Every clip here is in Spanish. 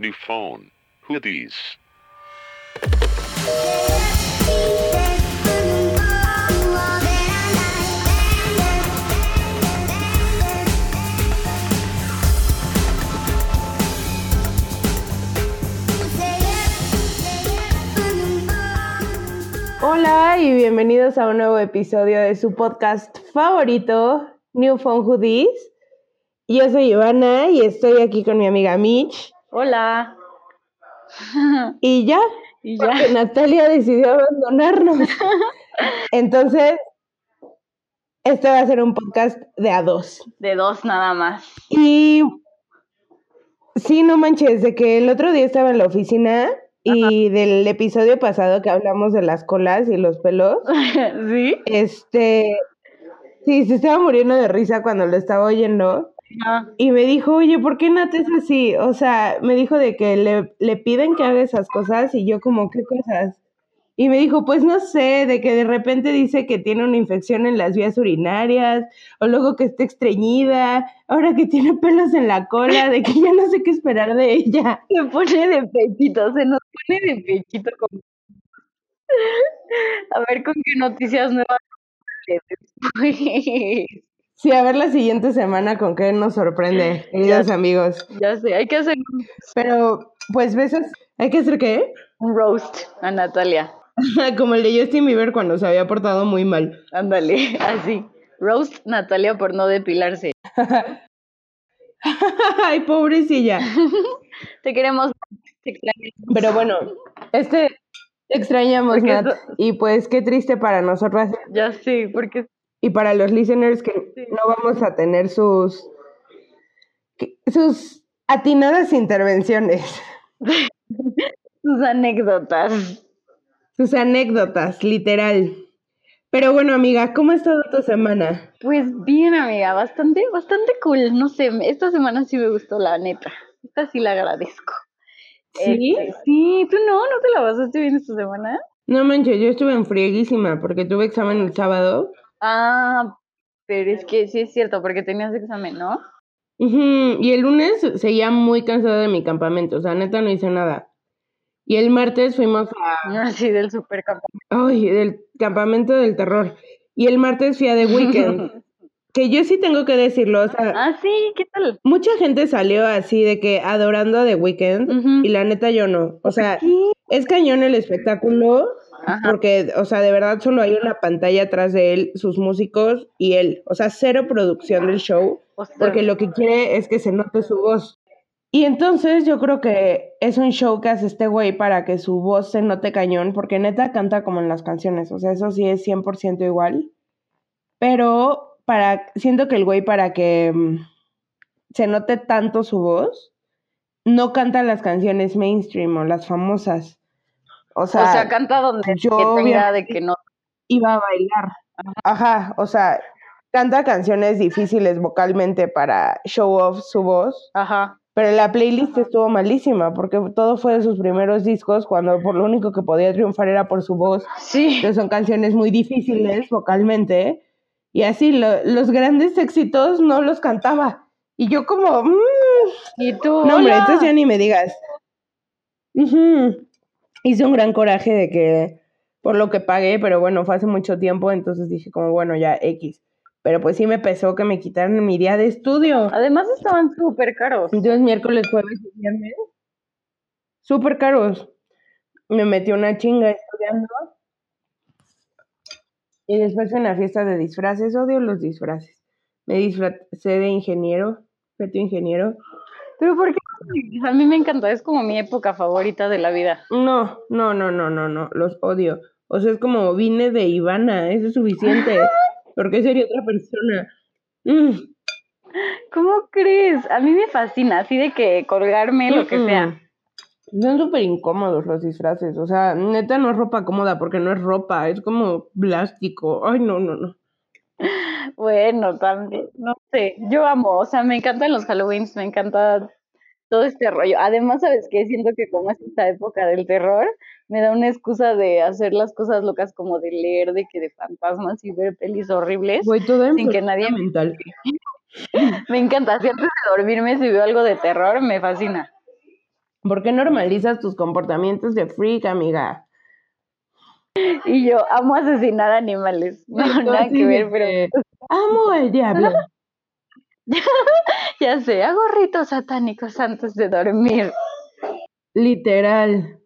New phone. Who these? Hola y bienvenidos a un nuevo episodio de su podcast favorito, New Phone Hoodies. Yo soy Ivana y estoy aquí con mi amiga Mitch. Hola. Y ya, Y ya. porque Natalia decidió abandonarnos. Entonces, este va a ser un podcast de a dos. De dos nada más. Y sí, no manches, de que el otro día estaba en la oficina y del episodio pasado que hablamos de las colas y los pelos. ¿Sí? Este, sí, se estaba muriendo de risa cuando lo estaba oyendo Y me dijo, oye, ¿por qué Nat es así? O sea, me dijo de que le, le piden que haga esas cosas y yo como, ¿qué cosas? Y me dijo, pues no sé, de que de repente dice que tiene una infección en las vías urinarias, o luego que está estreñida, ahora que tiene pelos en la cola, de que ya no sé qué esperar de ella. se pone de pechito, se nos pone de pechito. como- A ver con qué noticias nuevas después. Sí, a ver la siguiente semana con qué nos sorprende, queridos amigos. Ya sé, hay que hacer Pero, pues, besos. ¿Hay que hacer qué? un roast a Natalia. Como el de Justin Bieber cuando se había portado muy mal. Ándale, así. Roast Natalia por no depilarse. Ay, pobrecilla. Te queremos. Te extrañamos. Pero bueno, este extrañamos, Porque Nat. Y pues qué triste para nosotras Ya sé, porque y para los listeners que Sí. no vamos a tener sus sus atinadas intervenciones, sus anécdotas. sus anécdotas, literal. Pero bueno, amiga, ¿cómo ha estado tu semana? Pues bien, amiga, bastante, bastante cool. No sé, esta semana sí me gustó, la neta. Esta sí la agradezco. ¿Sí? Este, sí, tú no, ¿no te la pasaste bien esta semana? No manches, yo estuve en frieguísima porque tuve examen el sábado. Ah, pero es que sí es cierto, porque tenías examen, ¿no? Y el lunes seguía muy cansada de mi campamento, o sea, neta no hice nada. Y el martes fuimos a, Así del supercampo. ay, del campamento del terror. Y el martes fui a The Weeknd, que yo sí tengo que decirlo, o sea, Ah, sí, ¿qué tal? mucha gente salió así de que adorando a The Weeknd y la neta yo no. O sea, Sí. es cañón el espectáculo Ajá. porque, o sea, de verdad solo hay una pantalla atrás de él, sus músicos y él. O sea, cero producción del show. O sea, porque lo que quiere es que se note su voz. Y entonces yo creo que es un show que hace este güey para que su voz se note cañón, porque neta canta como en las canciones, o sea, eso sí es 100% igual. Pero para, siento que el güey para que mm, se note tanto su voz, no canta las canciones mainstream o las famosas. O sea, o sea, canta donde yo que tenga obviamente- de que no. iba a bailar. Ajá, o sea, canta canciones difíciles vocalmente para show off su voz, Ajá. pero la playlist estuvo malísima porque todo fue de sus primeros discos cuando por lo único que podía triunfar era por su voz, Sí. que son canciones muy difíciles vocalmente y así lo- los grandes éxitos no los cantaba. Y yo como, mm, Y tú. no hombre, entonces ya ni me digas. Ujú. Hice un gran coraje de que por lo que pagué, pero bueno, fue hace mucho tiempo, entonces dije como, bueno, ya X. Pero pues sí me pesó que me quitaran mi día de estudio. Además estaban súper caros. Entonces miércoles, jueves y viernes, súper caros. Me metí una chinga estudiando. Y después en la fiesta de disfraces, odio los disfraces. Me disfracé de ingeniero, tu ingeniero. Pero ¿por qué? A mí me encanta, es como mi época favorita de la vida. No, no, no, no, no, no, los odio. O sea, es como vine de Ivana, eso es suficiente. ¿Por qué sería otra persona? Mm, ¿Cómo crees? A mí me fascina, así de que colgarme lo que sea. Son súper incómodos los disfraces. O sea, neta no es ropa cómoda porque no es ropa, es como plástico. Ay, no, no, no. Bueno, también, no sé, yo amo, o sea, me encantan los Halloweens, me encanta todo este rollo. Además, ¿sabes qué? Siento que como es esta época del terror, me da una excusa de hacer las cosas locas como de leer, de que de fantasmas y ver pelis horribles. Voy toda Sin que nadie me- mental. Me encanta, si antes de dormirme si veo algo de terror, me fascina. ¿Por qué normalizas tus comportamientos de freak, amiga? Y yo amo asesinar animales. No, nada que ver, pero Amo al diablo. ya sé, hago ritos satánicos antes de dormir. Literal.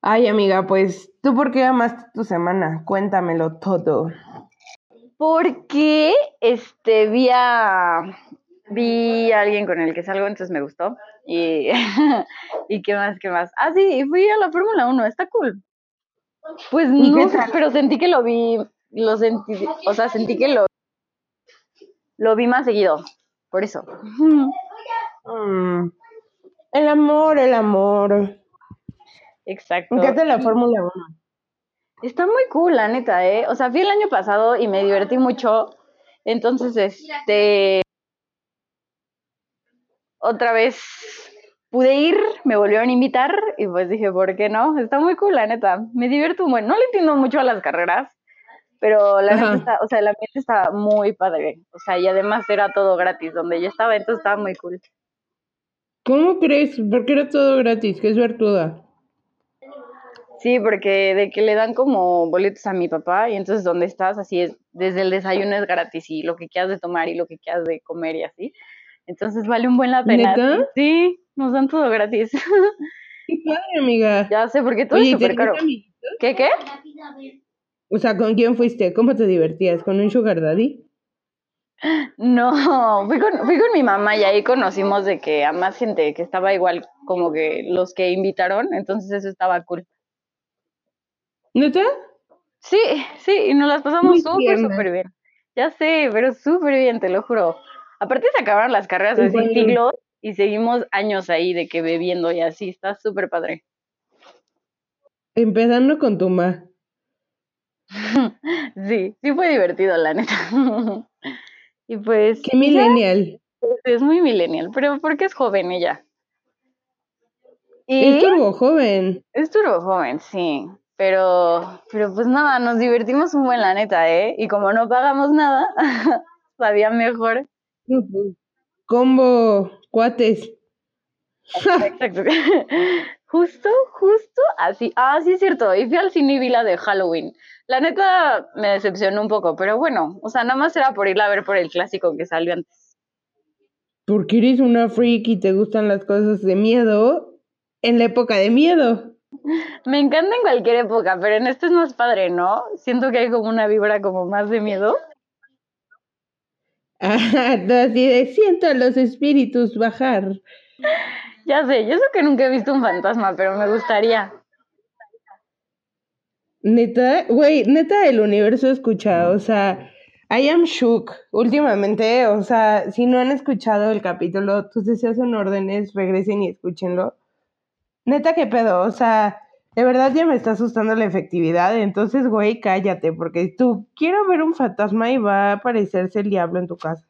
Ay, amiga, pues, ¿tú por qué amaste tu semana? Cuéntamelo todo. Porque este vi a vi a alguien con el que salgo, entonces me gustó. Y, y qué más, qué más. Ah, sí, fui a la Fórmula 1, está cool. Pues ¿Y no, pero sentí que lo vi, lo sentí, o sea, sentí que lo, lo vi más seguido, por eso. Mm. El amor, el amor. Exacto. ¿Qué tal la Fórmula 1? Está muy cool, la neta, ¿eh? O sea, fui el año pasado y me divertí mucho. Entonces, este. Otra vez pude ir, me volvieron a invitar y pues dije, ¿por qué no? Está muy cool, la neta. Me divierto un buen. No le entiendo mucho a las carreras, pero la Ajá. neta está, o sea, el ambiente está muy padre. O sea, y además era todo gratis donde yo estaba, entonces estaba muy cool. ¿Cómo crees? Porque era todo gratis, qué suertuda. Sí, porque de que le dan como boletos a mi papá y entonces donde estás así es, desde el desayuno es gratis y lo que quieras de tomar y lo que quieras de comer y así. Entonces vale un buen la pena. ¿Neta? Sí, nos dan todo gratis. Qué padre, amiga. ya sé, porque todo Oye, es ¿y súper caro. ¿Qué, qué? O sea, ¿con quién fuiste? ¿Cómo te divertías? ¿Con un sugar daddy? No, fui con, fui con mi mamá y ahí conocimos de que a más gente que estaba igual como que los que invitaron, entonces eso estaba cool. ¿Neta? Sí, sí, y nos las pasamos súper, súper bien. Ya sé, pero súper bien, te lo juro. Aparte se acabaron las carreras padre. siglos y seguimos años ahí de que bebiendo y así, está súper padre. Empezando con tu ma. Sí, sí fue divertido, la neta. Y pues, Qué millennial. es muy millennial, pero porque es joven ella. Y Es turbo joven. es turbo joven, sí. Pero, pero pues nada, nos divertimos un buen, la neta, ¿eh? Y como no pagamos nada, sabía mejor. Combo cuates. Exacto. Justo, justo así. Ah, sí es cierto. Y fui al cine y vi la de Halloween. La neta me decepcionó un poco, pero bueno, o sea, nada más era por irla a ver por el clásico que salió antes. Porque eres una freak y te gustan las cosas de miedo en la época de miedo. Me encanta en cualquier época, pero en este es más padre, ¿no? Siento que hay como una vibra como más de miedo. Ajá, así de siento a los espíritus bajar. Ya sé, yo sé que nunca he visto un fantasma, pero me gustaría. Neta, güey, neta el universo escucha, o sea, I am shook últimamente, o sea, si no han escuchado el capítulo, tus deseos son órdenes, regresen y escúchenlo. Neta, qué pedo, o sea, de verdad ya me está asustando la efectividad, entonces, güey, cállate, porque tú quiero ver un fantasma y va a aparecerse el diablo en tu casa.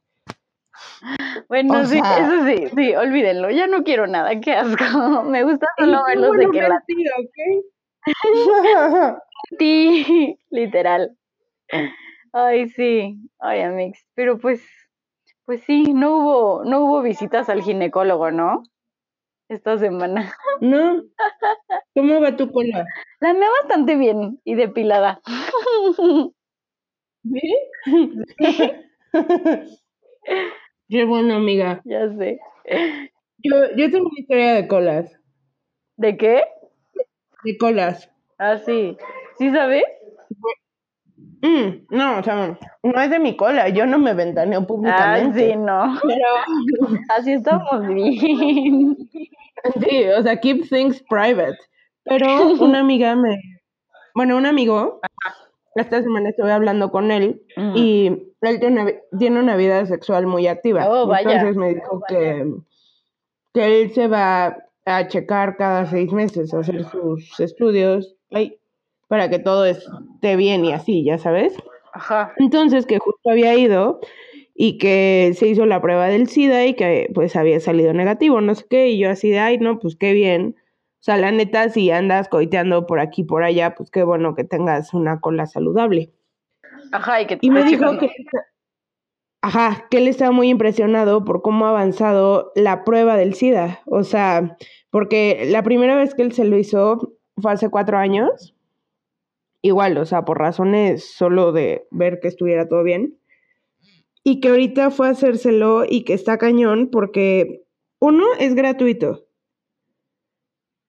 Bueno, O sí, sea- eso sí, sí, olvídenlo. Ya no quiero nada, qué asco. Me gusta solo verlos de que la mentira, ¿ok? ti, literal. Ay, sí, ay, Amix. Pero pues, pues sí, no hubo, no hubo visitas al ginecólogo, ¿no? Esta semana. ¿No? ¿Cómo va tu cola? La mía bastante bien y depilada. Qué bueno, amiga. Ya sé. Yo, yo tengo una historia de colas. ¿De qué? De colas. Ah, sí. ¿Sí sabes? Mm, no, o sea, no es de mi cola. Yo no me ventaneo Ah, públicamente. sí, no. Pero, Así estamos bien. sí, o sea, keep things private. Pero una amiga me. Bueno, un amigo. Esta semana estuve hablando con él Mm. y él tiene una, vi- tiene una vida sexual muy activa. Oh, vaya. Entonces me dijo que, que él se va a checar cada seis meses, a hacer sus estudios ay, para que todo esté bien y así, ya sabes. Ajá. Entonces que justo había ido y que se hizo la prueba del SIDA y que pues había salido negativo, no sé qué, y yo así de, ay, no, pues qué bien. O sea, la neta, si andas coiteando por aquí por allá, pues qué bueno que tengas una cola saludable. Ajá, y que te Y me dijo que... ajá, que él estaba muy impresionado por cómo ha avanzado la prueba del SIDA. O sea, porque la primera vez que él se lo hizo fue hace cuatro años. Igual, o sea, por razones solo de ver que estuviera todo bien. Y que ahorita fue a hacérselo y que está cañón porque, uno, es gratuito.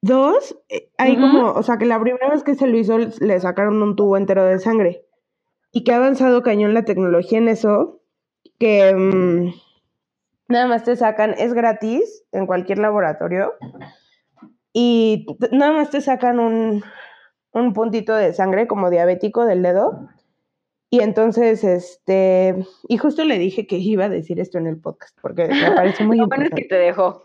Dos, eh, hay como, o sea, que la primera vez que se lo hizo le sacaron un tubo entero de sangre. Y que ha avanzado cañón la tecnología en eso, que mm, nada más te sacan, es gratis en cualquier laboratorio. Y nada más te sacan un, un puntito de sangre como diabético del dedo y entonces, este, y justo le dije que iba a decir esto en el podcast, porque me parece muy Lo bueno es que te dejó.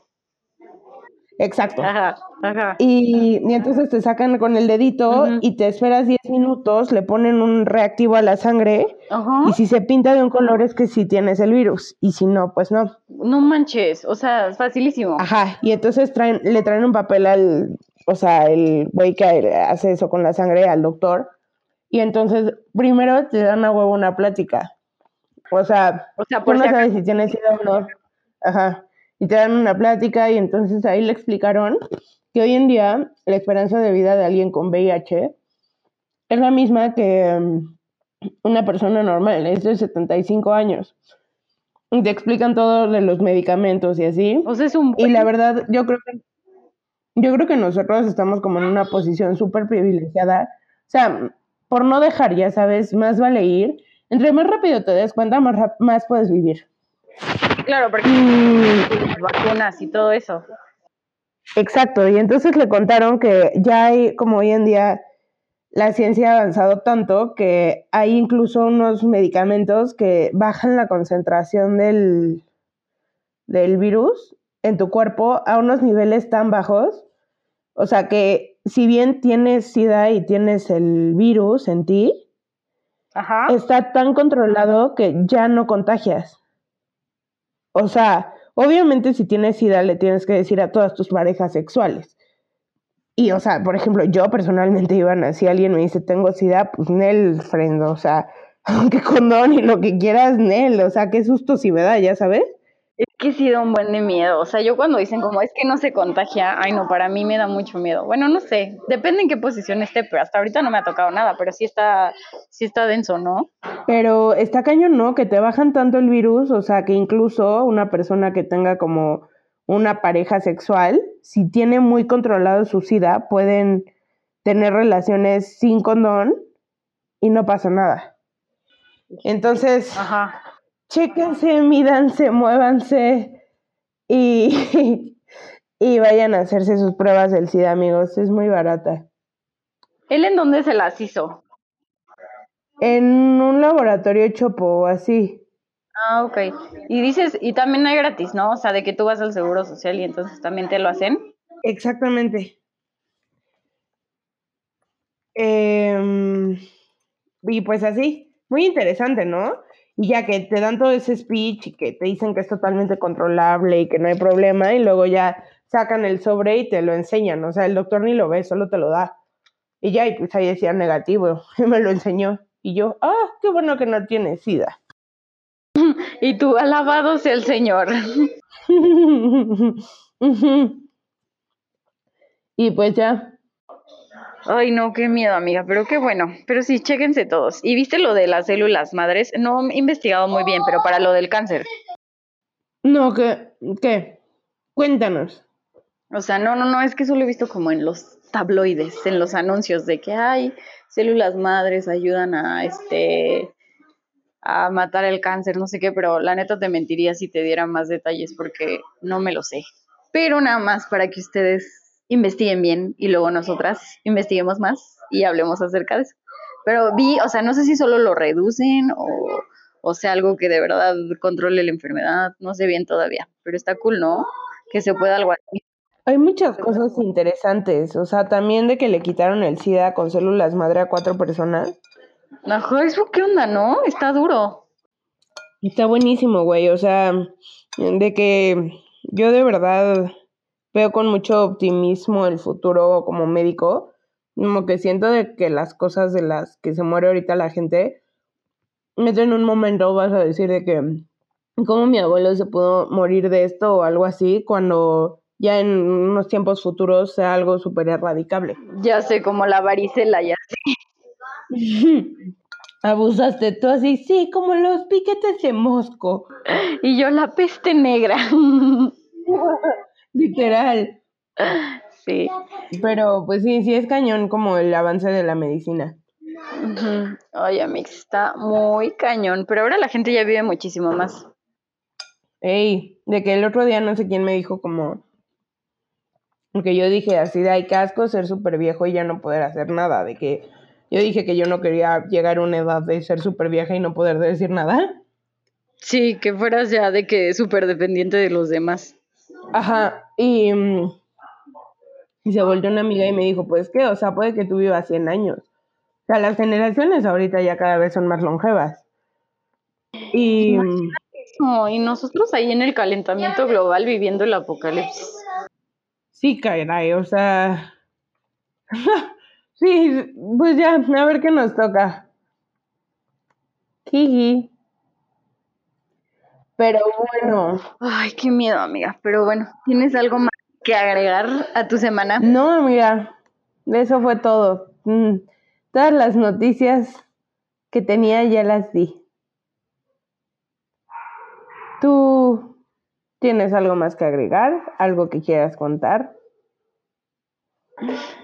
Exacto. Ajá, ajá. Y, y entonces te sacan con el dedito y te esperas 10 minutos, le ponen un reactivo a la sangre Ajá. y si se pinta de un color es que sí tienes el virus y si no, pues no. No manches, o sea, es facilísimo. Ajá, y entonces traen, le traen un papel al, o sea, el güey que hace eso con la sangre al doctor y entonces primero te dan a huevo una plática. O sea, O sea, Tú no si sabes si tienes SIDA o no. Ajá. Y te dan una plática y entonces ahí le explicaron que hoy en día la esperanza de vida de alguien con VIH es la misma que mm, una persona normal, es de 75 años. Y te explican todo de los medicamentos y así. O sea, es un Y la verdad, yo creo que yo creo que nosotros estamos como en una posición súper privilegiada. O sea, por no dejar, ya sabes, más vale ir. Entre más rápido te des cuenta, más, más puedes vivir. Claro, porque Mm, las vacunas y todo eso. Exacto, y entonces le contaron que ya hay, como hoy en día, la ciencia ha avanzado tanto que hay incluso unos medicamentos que bajan la concentración del, del virus en tu cuerpo a unos niveles tan bajos. O sea que si bien tienes SIDA y tienes el virus en ti, Ajá. está tan controlado que ya no contagias. O sea, obviamente si tienes SIDA le tienes que decir a todas tus parejas sexuales. Y, o sea, por ejemplo, yo personalmente, Ivana, si alguien me dice tengo SIDA, pues Nel, friend, o sea, aunque condón y lo que quieras, Nel, o sea, qué susto si me da, ya sabes. Que sí da un buen de miedo. O sea, yo cuando dicen como es que no se contagia, ay no, para mí me da mucho miedo. Bueno, no sé, depende en qué posición esté, pero hasta ahorita no me ha tocado nada, pero sí está, sí está denso, ¿no? Pero está cañón, ¿no? Que te bajan tanto el virus, o sea, que incluso una persona que tenga como una pareja sexual, si tiene muy controlado su SIDA, pueden tener relaciones sin condón y no pasa nada. Entonces, Ajá. Chéquense, mídanse, muévanse y, y vayan a hacerse sus pruebas del SIDA, amigos. Es muy barata. ¿Él en dónde se las hizo? En un laboratorio chopo, así. Ah, ok. Y dices, y también hay gratis, ¿no? O sea, de que tú vas al Seguro Social y entonces también te lo hacen. Exactamente. Em, y pues así, muy interesante, ¿no? Y ya que te dan todo ese speech y que te dicen que es totalmente controlable y que no hay problema, y luego ya sacan el sobre y te lo enseñan. O sea, el doctor ni lo ve, solo te lo da. Y ya, y pues ahí decía negativo, y me lo enseñó. Y yo, ah, qué bueno que no tiene SIDA. Y tú, alabado sea el Señor. Y pues ya, Ay, no, qué miedo, amiga, pero qué bueno. Pero sí, chéquense todos. ¿Y viste lo de las células madres? No he investigado muy bien, pero para lo del cáncer. no, ¿qué? ¿Qué? Cuéntanos. O sea, no, no, no, es que solo he visto como en los tabloides, en los anuncios de que hay células madres ayudan a este a matar el cáncer, no sé qué, pero la neta te mentiría si te diera más detalles porque no me lo sé. Pero nada más para que ustedes investiguen bien y luego nosotras investiguemos más y hablemos acerca de eso. Pero vi, o sea, no sé si solo lo reducen o, o sea algo que de verdad controle la enfermedad, no sé bien todavía, pero está cool, ¿no? Que se pueda algo así. Hay muchas cosas interesantes, o sea, también de que le quitaron el SIDA con células madre a cuatro personas. Ajá, eso qué onda, ¿no? Está duro. Está buenísimo, güey, o sea, de que yo de verdad veo con mucho optimismo el futuro como médico, como que siento de que las cosas de las que se muere ahorita la gente, en un momento vas a decir de que cómo mi abuelo se pudo morir de esto o algo así cuando ya en unos tiempos futuros sea algo súper erradicable. Ya sé, como la varicela, ya Abusaste tú así, sí, como los piquetes de mosco. Y yo la peste negra. Literal. Sí. Pero pues sí, sí es cañón como el avance de la medicina. Ujú. Oye, Mix, está muy cañón, pero ahora la gente ya vive muchísimo más. Ey, de que el otro día no sé quién me dijo como... Que yo dije así de, ay, casco ser súper viejo y ya no poder hacer nada. De que yo dije que yo no quería llegar a una edad de ser súper vieja y no poder decir nada. Sí, que fueras ya de que súper dependiente de los demás. Ajá, y, mm, y se volvió una amiga y me dijo, pues qué, o sea, puede que tú vivas 100 años. O sea, las generaciones ahorita ya cada vez son más longevas. Y mm, No, y nosotros ahí en el calentamiento global viviendo el apocalipsis. sí, caray, o sea... sí, pues ya, a ver qué nos toca. Jiji. Pero bueno, Ay, qué miedo, amiga. Pero bueno, ¿tienes algo más que agregar a tu semana? no, mira, eso fue todo. Mm, Todas las noticias que tenía ya las di. ¿Tú tienes algo más que agregar? ¿Algo que quieras contar?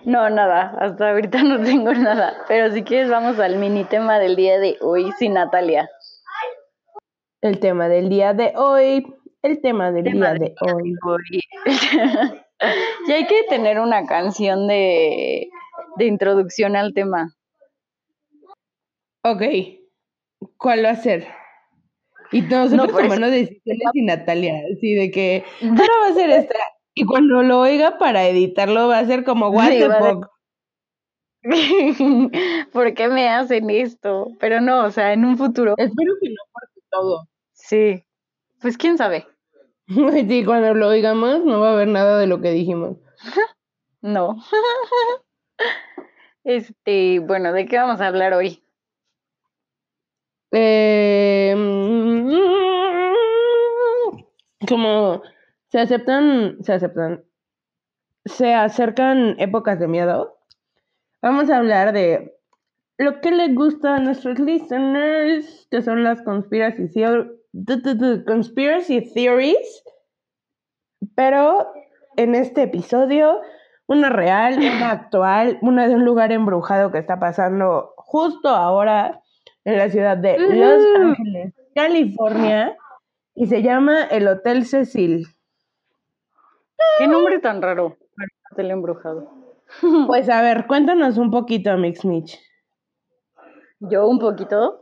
No, nada, hasta ahorita no tengo nada. Pero si quieres, vamos al mini tema del día de hoy sin Natalia. El tema del día de hoy. El tema del Tema día de hoy. Hoy. y hay que tener una canción de, de introducción al tema. Ok. ¿Cuál va a ser? Y nosotros eso- tomando decisiones y Natalia, así de que ahora va a ser esta. Y cuando lo oiga para editarlo va a ser como what Sí, the fuck. ¿Por qué me hacen esto? Pero no, o sea, en un futuro. Espero que no porque todo. Sí. Pues quién sabe. Sí, cuando lo oigamos no va a haber nada de lo que dijimos. No. Este, bueno, ¿de qué vamos a hablar hoy? Eh, como se aceptan, se aceptan, se acercan épocas de miedo. Vamos a hablar de lo que les gusta a nuestros listeners, que son las conspiracy, conspiracy theories. Pero en este episodio, una real, una actual, una de un lugar embrujado que está pasando justo ahora en la ciudad de Los. Ángeles, California, y se llama el Hotel Cecil. ¿Qué nombre tan raro para un hotel embrujado? Pues a ver, cuéntanos un poquito, Mix Mitch. Yo un poquito.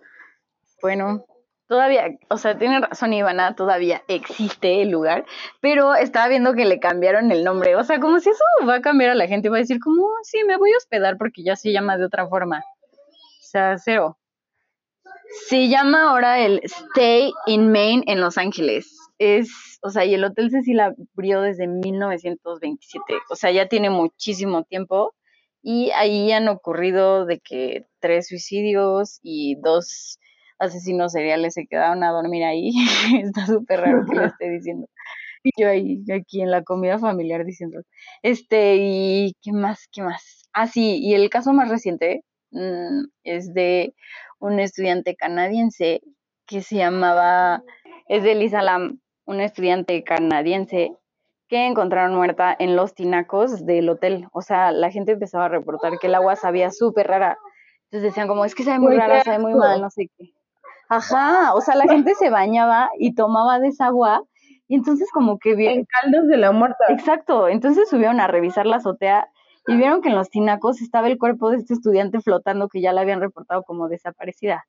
Bueno, todavía, o sea, tiene razón Ivana, todavía existe el lugar, pero estaba viendo que le cambiaron el nombre. O sea, como si eso va a cambiar a la gente, va a decir como, "Oh, sí, me voy a hospedar porque ya se llama de otra forma. O sea, cero. Se llama ahora el Stay in Main en Los Ángeles. Es, o sea, y el Hotel Cecil abrió desde 1927. O sea, ya tiene muchísimo tiempo. Y ahí han ocurrido de que tres suicidios y dos asesinos seriales se quedaron a dormir ahí. Está súper raro que lo esté diciendo. Y yo ahí, aquí en la comida familiar diciendo. Este, y ¿qué más? ¿Qué más? Ah, sí, y el caso más reciente mm, es de un estudiante canadiense que se llamaba, es de Lisa Lam, una estudiante canadiense que encontraron muerta en los tinacos del hotel. O sea, la gente empezaba a reportar que el agua sabía súper rara. Entonces decían como, es que sabe muy qué rara, sabe muy mal, no sé qué. Ajá, o sea, la gente se bañaba y tomaba de esa agua y entonces como que vi- En caldos de la muerta. Exacto, entonces subieron a revisar la azotea y vieron que en los tinacos estaba el cuerpo de este estudiante flotando que ya la habían reportado como desaparecida.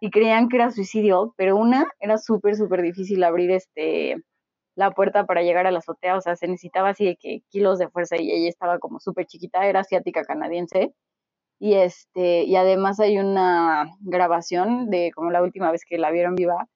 Y creían que era suicidio, pero una, era súper, súper difícil abrir este la puerta para llegar a la azotea, o sea, se necesitaba así de que kilos de fuerza y ella estaba como súper chiquita, era asiática canadiense. Y este, y además hay una grabación de como la última vez que la vieron viva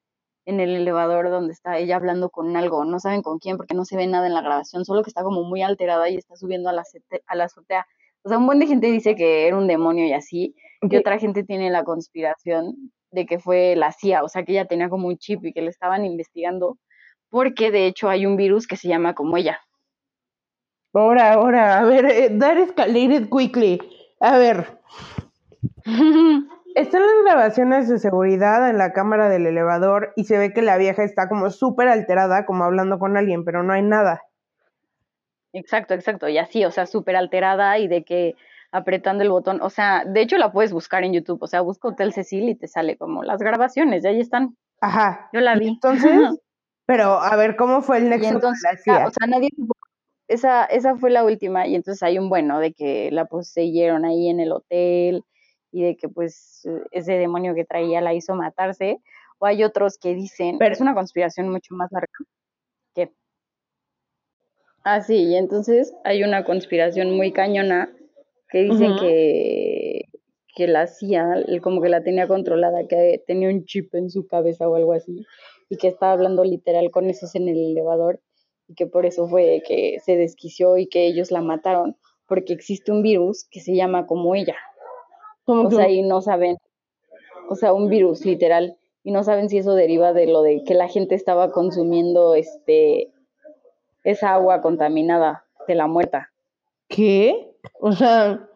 en el elevador donde está ella hablando con algo, no saben con quién porque no se ve nada en la grabación, solo que está como muy alterada y está subiendo a la, a la azotea. O sea, un buen de gente dice que era un demonio y así, y otra gente tiene la conspiración de que fue la CIA, o sea, que ella tenía como un chip y que le estaban investigando, porque de hecho hay un virus que se llama como ella. Ahora, ahora, a ver, eh, that escalated quickly. A ver, están las grabaciones de seguridad en la cámara del elevador y se ve que la vieja está como súper alterada, como hablando con alguien, pero no hay nada. Exacto, exacto, y así, o sea, súper alterada y de que apretando el botón, o sea, de hecho la puedes buscar en YouTube, o sea, busca Hotel Cecil y te sale como las grabaciones, y ahí están. Ajá. Yo la vi. Entonces, pero a ver, ¿cómo fue el nexo entonces, la ah, CIA? o sea, nadie, esa, esa fue la última, y entonces hay un bueno de que la poseyeron ahí en el hotel, y de que pues ese demonio que traía la hizo matarse, o hay otros que dicen, Pero- es una conspiración mucho más larga, que... Ah, sí, y entonces hay una conspiración muy cañona que dicen Ujú. que, que la CIA el- como que la tenía controlada, que tenía un chip en su cabeza o algo así, y que estaba hablando literal con esos en el elevador, y que por eso fue que se desquició y que ellos la mataron, porque existe un virus que se llama como ella, Como o sea, y no saben, o sea, un virus literal, y no saben si eso deriva de lo de que la gente estaba consumiendo este esa agua contaminada de la muerta. ¿Qué? O sea,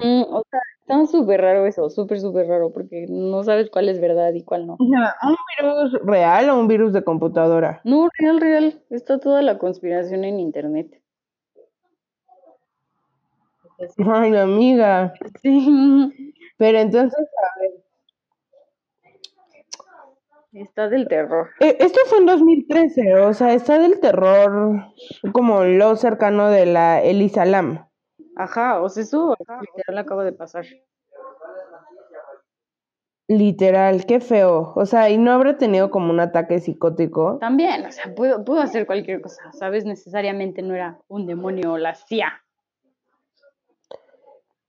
Mm, o sea, está súper raro eso, súper, súper raro, porque no sabes cuál es verdad y cuál no. ¿un virus real o un virus de computadora? No, real, real, está toda la conspiración en internet. Ay, amiga. Sí, Pero entonces, a ver, está del terror. eh, esto fue en 2013, o sea, está del terror como lo cercano de la Elisa Lam. Ajá, o sea, eso literal acaba de pasar. Literal, qué feo. O sea, y no habrá tenido como un ataque psicótico. También, o sea, pudo, pudo hacer cualquier cosa, ¿sabes? Necesariamente no era un demonio o la CIA.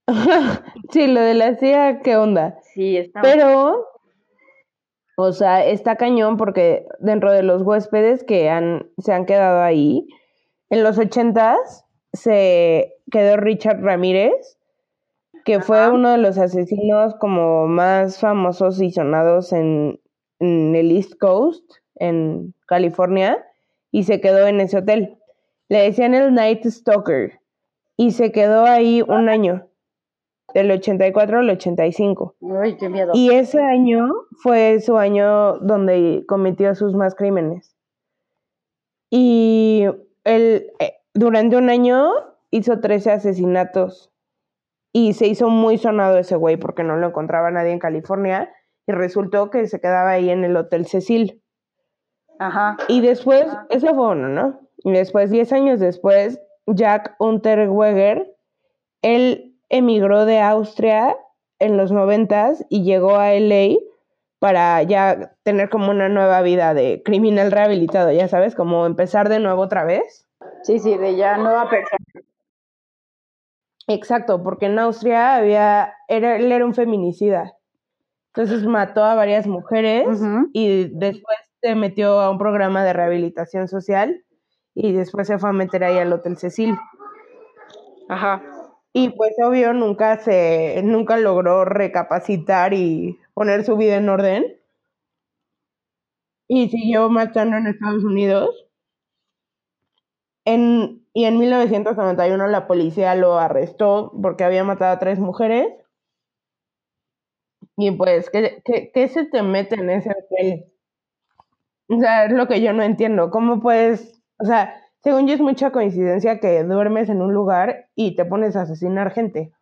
Sí, lo de la CIA, ¿qué onda? Sí, está. Pero, o sea, está cañón porque dentro de los huéspedes que han, se han quedado ahí, en los ochentas se quedó Richard Ramírez, que fue uno de los asesinos como más famosos y sonados en, en el East Coast, en California, y se quedó en ese hotel. Le decían el Night Stalker, y se quedó ahí un año, del 84 al 85. Ay, qué miedo. Y ese año fue su año donde cometió sus más crímenes. Y él, eh, durante un año hizo 13 asesinatos. Y se hizo muy sonado ese güey porque no lo encontraba nadie en California. Y resultó que se quedaba ahí en el Hotel Cecil. Ajá. Y después, ese fue uno, ¿no? Y después, 10 años después, Jack Unterweger, él emigró de Austria en los noventas y llegó a LA para ya tener como una nueva vida de criminal rehabilitado, ya sabes, como empezar de nuevo otra vez. Sí, sí, de ya nueva persona. Exacto, porque en Austria había, era, él era un feminicida. Entonces mató a varias mujeres y después se metió a un programa de rehabilitación social y después se fue a meter ahí al Hotel Cecil. Ajá. Y pues obvio nunca se, nunca logró recapacitar y poner su vida en orden. Y siguió matando en Estados Unidos. En, y en 1991 la policía lo arrestó porque había matado a tres mujeres. Y pues, ¿qué, qué, qué se te mete en ese hotel? O sea, es lo que yo no entiendo. ¿Cómo puedes, o sea, según yo es mucha coincidencia que duermes en un lugar y te pones a asesinar gente.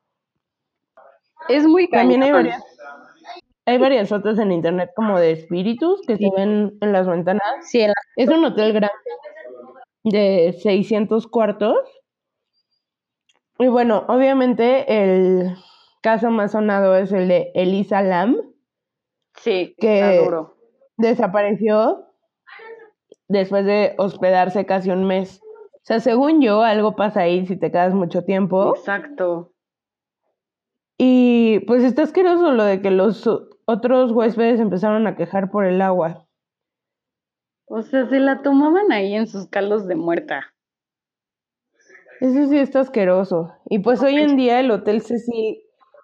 Es muy También hay varias, hay varias fotos en internet como de espíritus que se ven en las ventanas. Sí, en la- Es un hotel grande de 600 cuartos. Y bueno, obviamente el caso más sonado es el de Elisa Lam, sí, que- desapareció después de hospedarse casi un mes. O sea, según yo, algo pasa ahí si te quedas mucho tiempo. Exacto. Y pues está asqueroso lo de que los otros huéspedes empezaron a quejar por el agua. O sea, se la tomaban ahí en sus caldos de muerta. Eso sí está asqueroso. Y pues hoy en día el Hotel Cecil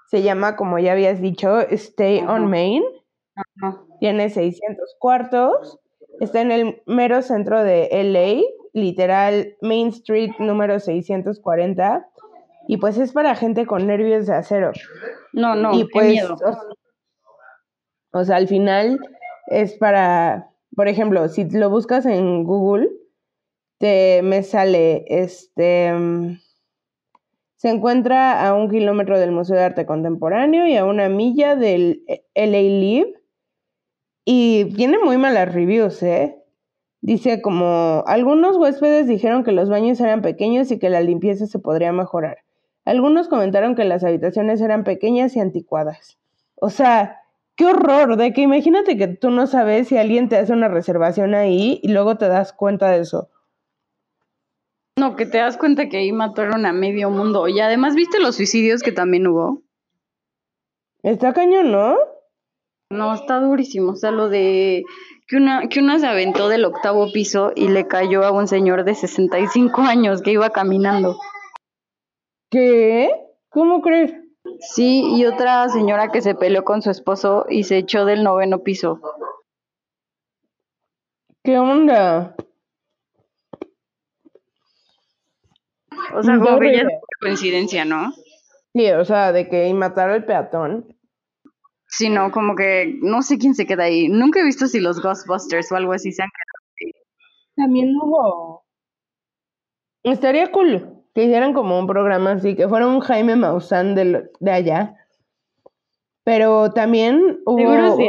se llama, como ya habías dicho, Stay on Main. No. Tiene 600 cuartos. Está en el mero centro de LA, literal Main Street número 640. Y pues es para gente con nervios de acero. No, no, y qué pues, miedo. o, o sea, al final es para, por ejemplo, si lo buscas en Google, te me sale este mm, se encuentra a un kilómetro del Museo de Arte Contemporáneo y a una milla del eh, LA Live. Y tiene muy malas reviews, ¿eh? Dice como, algunos huéspedes dijeron que los baños eran pequeños y que la limpieza se podría mejorar. Algunos comentaron que las habitaciones eran pequeñas y anticuadas. O sea, qué horror, de que imagínate que tú no sabes si alguien te hace una reservación ahí y luego te das cuenta de eso. No, que te das cuenta que ahí mataron a medio mundo. Y además, ¿viste los suicidios que también hubo? Está cañón, ¿no? No, está durísimo. O sea, lo de que una, que una se aventó del octavo piso y le cayó a un señor de 65 años que iba caminando. ¿Qué? ¿Cómo crees? Sí, y otra señora que se peleó con su esposo y se echó del noveno piso. ¿Qué onda? O sea, como que ya es coincidencia, ¿no? Sí, o sea, de que y matar al peatón. Sí, no, como que no sé quién se queda ahí. Nunca he visto si los Ghostbusters o algo así se han También hubo. Estaría cool que hicieran como un programa así, que fuera un Jaime Maussan de, lo- de allá. Pero también hubo sí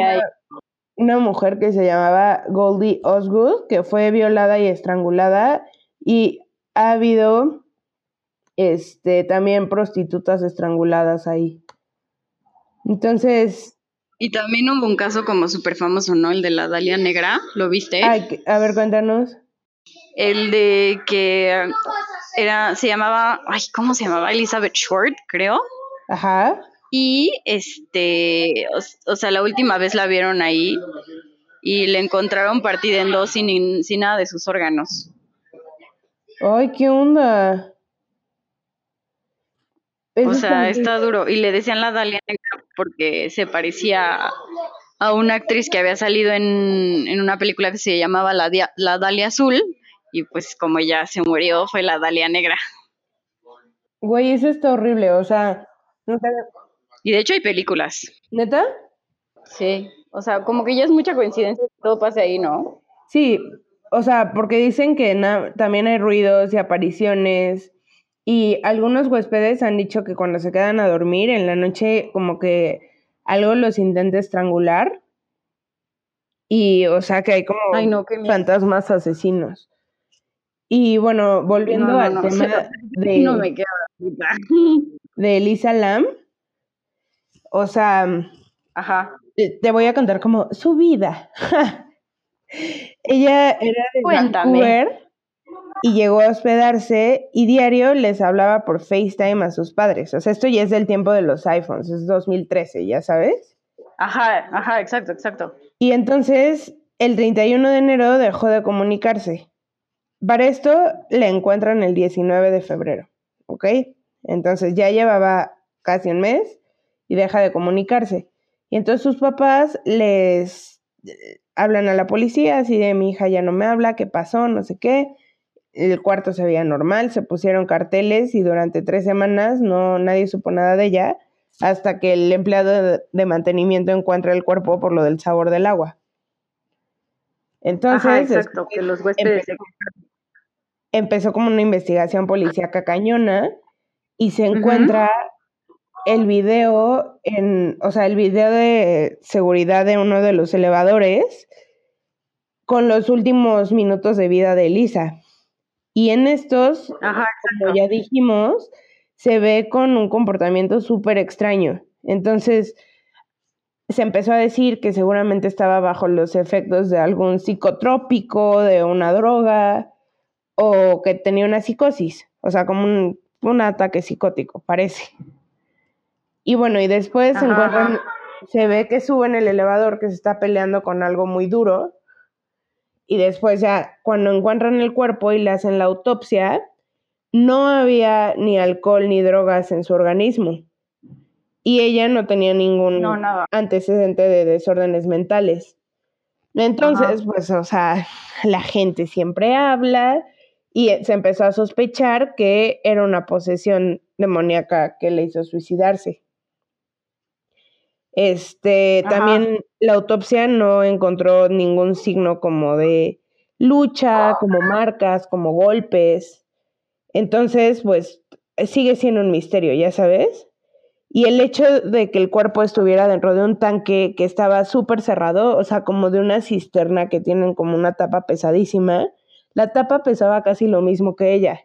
una, mujer que se llamaba Goldie Osgood, que fue violada y estrangulada, y ha habido este también prostitutas estranguladas ahí. Entonces, Y también hubo un caso como súper famoso, ¿no? El de la Dalia Negra, ¿lo viste? ay, a ver, cuéntanos. El de que era, se llamaba, ay, ¿cómo se llamaba? Elizabeth Short, creo. Ajá. Y este, o, sea, la última vez la vieron ahí y le encontraron partida en dos sin, sin nada de sus órganos. Ay, ¿qué onda? Eso O sea, está- está duro. Y le decían la Dalia Negra porque se parecía a una actriz que había salido en, en una película que se llamaba La, Dia- la Dalia Azul. Y pues como ella se murió, fue la Dalia Negra. Güey, eso está horrible, o sea, Y de hecho hay películas. ¿neta? Sí. O sea, como que ya es mucha coincidencia que todo pase ahí, ¿no? Sí, o sea, porque dicen que también hay ruidos y apariciones y algunos huéspedes han dicho que cuando se quedan a dormir en la noche como que algo los intenta estrangular y o sea que hay como Ay, no, fantasmas asesinos. Y bueno, volviendo No, no, al no, tema de, No me queda de Elisa Lam, o sea, Ajá. te te voy a contar como su vida. Ella era de Cuéntame. Vancouver y llegó a hospedarse y diario les hablaba por FaceTime a sus padres. O sea, esto ya es del tiempo de los iPhones, es 2013, ya sabes. Ajá, ajá, exacto, exacto. Y entonces, el 31 de enero dejó de comunicarse. Para esto le encuentran el 19 de febrero, ¿ok? Entonces ya llevaba casi un mes y deja de comunicarse. Y entonces sus papás les eh, hablan a la policía, así de mi hija ya no me habla, ¿qué pasó? No sé qué. El cuarto se veía normal, se pusieron carteles y durante tres semanas no nadie supo nada de ella hasta que el empleado de, de mantenimiento encuentra el cuerpo por lo del sabor del agua. Entonces, Ajá, es- exacto, que los huéspedes se- empezó como una investigación policíaca cañona y se encuentra el video en, o sea, el video de seguridad de uno de los elevadores con los últimos minutos de vida de Elisa. Y en estos, Ajá, como ya dijimos, se ve con un comportamiento súper extraño. Entonces, se empezó a decir que seguramente estaba bajo los efectos de algún psicotrópico, de una droga, o que tenía una psicosis, o sea, como un, un ataque psicótico, parece. Y bueno, y después se encuentran, se ve que sube en el elevador que se está peleando con algo muy duro, y después ya cuando encuentran el cuerpo y le hacen la autopsia, no había ni alcohol ni drogas en su organismo. Y ella no tenía ningún No, antecedente de desórdenes mentales. Entonces, pues, o sea, la gente siempre habla y se empezó a sospechar que era una posesión demoníaca que le hizo suicidarse. Este, Ajá. también la autopsia no encontró ningún signo como de lucha, como marcas, como golpes. Entonces, pues sigue siendo un misterio, ya sabes. Y el hecho de que el cuerpo estuviera dentro de un tanque que estaba súper cerrado, o sea, como de una cisterna que tienen como una tapa pesadísima, la tapa pesaba casi lo mismo que ella.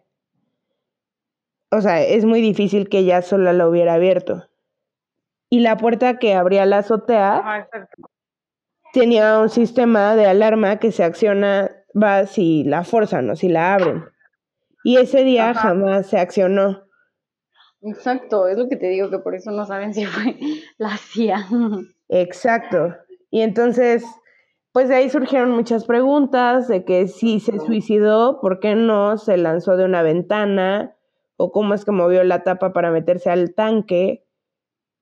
O sea, es muy difícil que ella sola la hubiera abierto. Y la puerta que abría la azotea exacto. tenía un sistema de alarma que se acciona va si la forzan o si la abren. Y ese día Ajá. jamás se accionó. Exacto, es lo que te digo, que por eso no saben si fue la CIA. Exacto. Y entonces, pues de ahí surgieron muchas preguntas de que si se suicidó, ¿por qué no se lanzó de una ventana? ¿O cómo es que movió la tapa para meterse al tanque?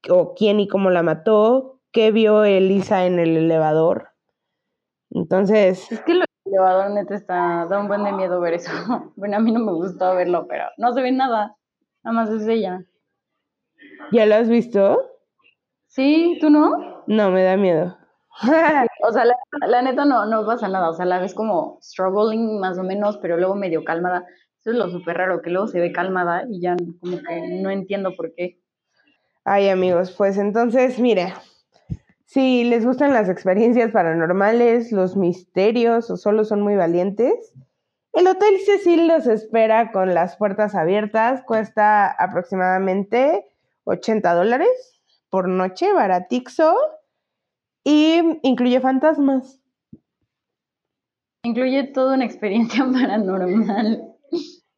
¿O quién y cómo la mató? ¿Qué vio Elisa en el elevador? Entonces, Es que lo del elevador neta está, da un buen de miedo ver eso. Bueno, a mí no me gustó verlo, pero no se ve nada. Nada más es ella. ¿ya lo has visto? Sí, ¿tú no? No, me da miedo. O sea, la, la neta no, no pasa nada. O sea, la ves como struggling más o menos, pero luego medio calmada. Eso es lo súper raro, que luego se ve calmada y ya como que no entiendo por qué. Ay, amigos, pues entonces, mira, si les gustan las experiencias paranormales, los misterios o solo son muy valientes, el Hotel Cecil los espera con las puertas abiertas. Cuesta aproximadamente 80 dólares por noche, baratixo, y incluye fantasmas. Incluye toda una experiencia paranormal.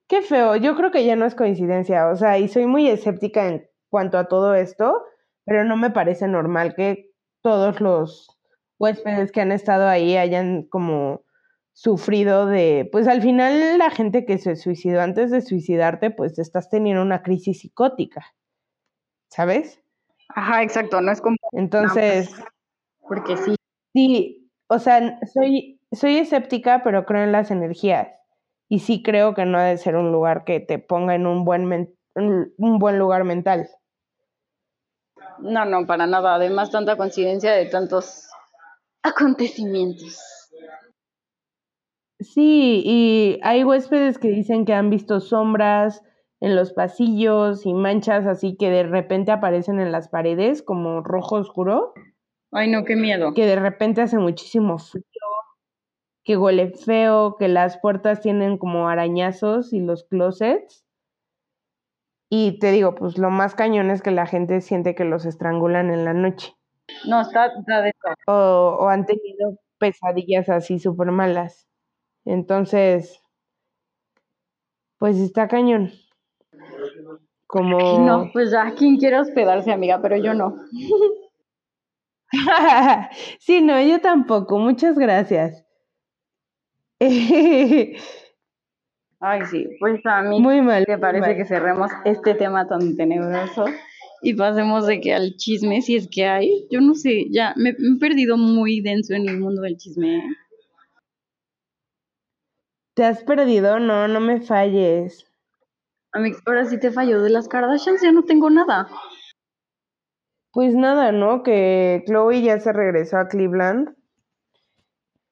Qué feo, yo creo que ya no es coincidencia, o sea, y soy muy escéptica en cuanto a todo esto, pero no me parece normal que todos los huéspedes que han estado ahí hayan como sufrido de, pues al final la gente que se suicidó antes de suicidarte, pues estás teniendo una crisis psicótica, ¿sabes? Ajá, exacto, no es como Entonces, porque sí. sí, o sea, soy, soy escéptica, pero creo en las energías. Y sí creo que no ha de ser un lugar que te ponga en un buen, men- un buen lugar mental. No, no, para nada. Además, tanta coincidencia de tantos acontecimientos. Sí, y hay huéspedes que dicen que han visto sombras en los pasillos y manchas así que de repente aparecen en las paredes como rojo oscuro, Ay, no, qué miedo. que de repente hace muchísimo frío, que huele feo, que las puertas tienen como arañazos y los closets. Y te digo, pues lo más cañón es que la gente siente que los estrangulan en la noche. No, está, está de eso. O, o han tenido pesadillas así súper malas. Entonces, pues está cañón. Como... No, pues ya, quien quiera hospedarse, amiga, pero yo no. sí, no, yo tampoco. Muchas gracias. Ay, sí, pues a mí Muy mal. te parece mal. que cerremos este tema tan tenebroso y pasemos de que al chisme, si es que hay. Yo no sé, ya me, me he perdido muy denso en el mundo del chisme. ¿Te has perdido? No, no me falles. Amix, ahora sí te falló de las Kardashians, ya no tengo nada. Pues nada, ¿no? Que Chloe ya se regresó a Cleveland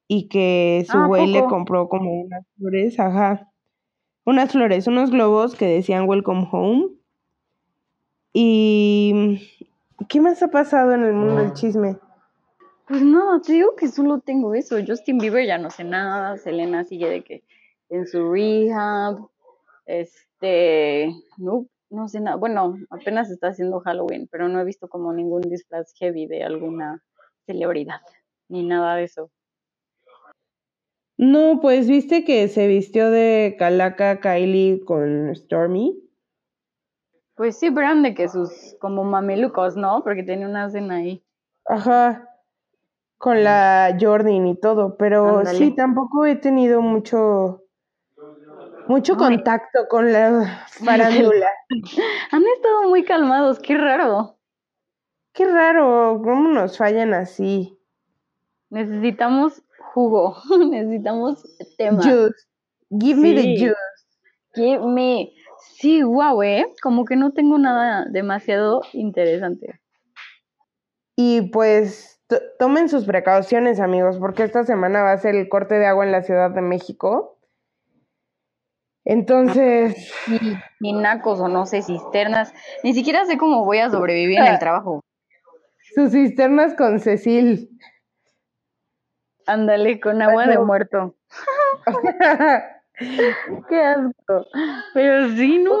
y que su Ah, ¿a güey le compró como unas flores, ajá. Unas flores, unos globos que decían Welcome Home. Y ¿qué más ha pasado en el mundo del chisme? Pues no, te digo que solo tengo eso. Justin Bieber ya no sé nada, Selena sigue de que en su rehab, este, no, no sé nada. Bueno, apenas está haciendo Halloween, pero no he visto como ningún disfraz heavy de alguna celebridad, ni nada de eso. No, pues viste que se vistió de calaca Kylie con Stormy. Pues sí, pero eran de que sus como mamelucos, ¿no? Porque tenía una cena ahí. Ajá, con la Jordan y todo, pero sí, tampoco he tenido mucho, mucho contacto con la farándula. Han estado muy calmados, qué raro. Qué raro, ¿cómo nos fallan así? Necesitamos jugo, necesitamos tema. Juice. Give me the juice. Give me. Sí, guau, ¿eh? Como que no tengo nada demasiado interesante. Y pues to- tomen sus precauciones, amigos, porque esta semana va a ser el corte de agua en la Ciudad de México. Entonces, Ni, ni nacos o no sé, cisternas. Ni siquiera sé cómo voy a sobrevivir en el trabajo. sus cisternas con Cecil. Ándale, con agua de muerto. Qué asco. Pero sí, no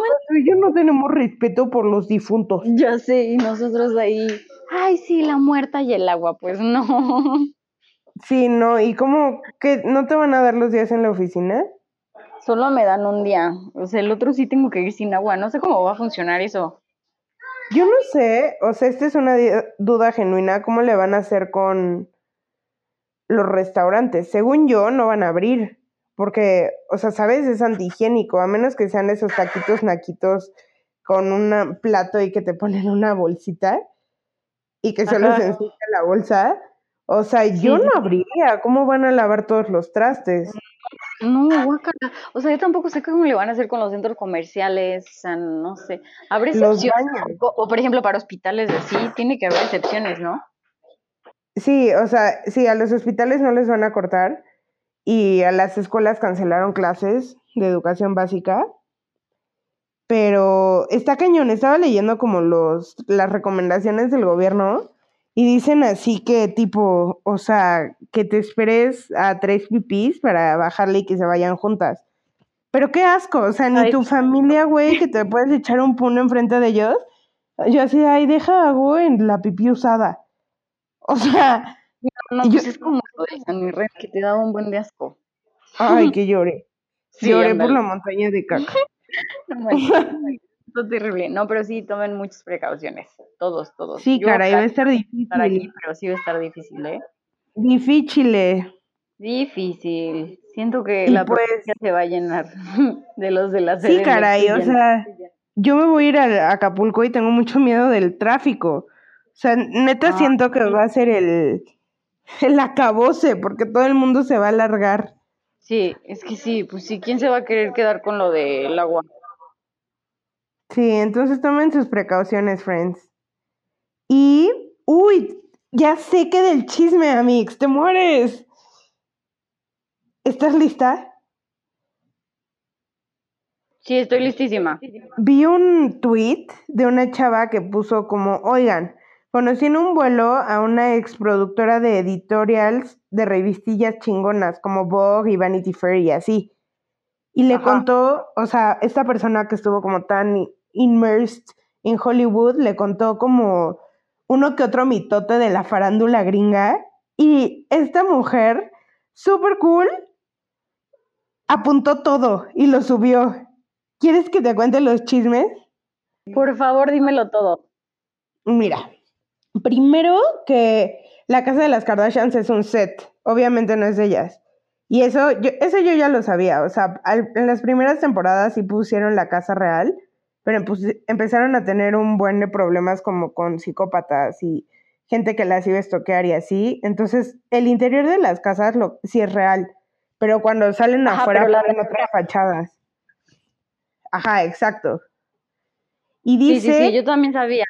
yo no tenemos respeto por los difuntos. Ya sé, y nosotros ahí. Ay, sí, la muerta y el agua. Pues no. Sí, no, ¿y cómo que no te van a dar los días en la oficina? Solo me dan un día. O sea, el otro sí tengo que ir sin agua. No sé cómo va a funcionar eso. Yo no sé, o sea, esta es una duda genuina, ¿cómo le van a hacer con los restaurantes? Según yo, no van a abrir, porque, o sea, ¿sabes? Es antihigiénico, a menos que sean esos taquitos naquitos con un plato y que te ponen una bolsita y que solo Ajá. se ensucia la bolsa. O sea, yo no abriría, ¿cómo van a lavar todos los trastes? No, guácala. O sea, yo tampoco sé cómo le van a hacer con los centros comerciales. O sea, no sé. ¿Habrá excepciones? o, por ejemplo, para hospitales así, tiene que haber excepciones, ¿no? Sí, o sea, sí, a los hospitales no les van a cortar y a las escuelas cancelaron clases de educación básica. Pero está cañón, estaba leyendo como los las recomendaciones del gobierno y dicen así que tipo, o sea, que te esperes a tres pipís para bajarle y que se vayan juntas. Pero qué asco, o sea, ni Ay. tu familia, güey, que te puedes echar un puno enfrente de ellos. Yo así, ay, deja hago en la pipí usada. O sea, No, Yo- pues es como lo de San Miguel, que te da un buen de asco. Ay, que lloré. Sí, lloré por la montaña de caca. No terrible. No, pero sí, tomen muchas precauciones. Todos, todos. Sí, Yo caray, va a estar estar aquí, difícil. pero sí va a estar difícil, ¿eh? Difícil. Difícil. Siento que Y la pues- se va a llenar de los de la Sí, caray, o sea, yo me voy a ir a Acapulco y tengo mucho miedo del tráfico. O sea, neta Ah, siento que va a ser el, el acabose, porque todo el mundo se va a alargar. Sí, es que sí, pues sí, ¿quién se va a querer quedar con lo del agua? Sí, entonces tomen sus precauciones, friends. Y, uy, ya sé que del chisme, Amix, te mueres. ¿Estás lista? Sí, estoy listísima. Vi un tweet de una chava que puso como, oigan, conocí en un vuelo a una ex productora de editorials de revistillas chingonas como Vogue y Vanity Fair y así. Y le Ajá. contó, o sea, esta persona que estuvo como tan immersed en Hollywood, le contó como uno que otro mitote de la farándula gringa. Y esta mujer, súper cool, apuntó todo y lo subió. ¿Quieres que te cuente los chismes? Por favor, dímelo todo. Mira, primero que la casa de las Kardashians es un set, obviamente no es de ellas. Y eso yo, eso yo ya lo sabía, o sea, al- en las primeras temporadas sí pusieron la casa real, pero pues, empezaron a tener un buen de problemas como con psicópatas y gente que las iba a estoquear y así. Entonces, el interior de las casas lo, sí es real, pero cuando salen Ajá, afuera ponen otras fachadas. Ajá, exacto. Y Sí, dice... sí, sí, yo también sabía.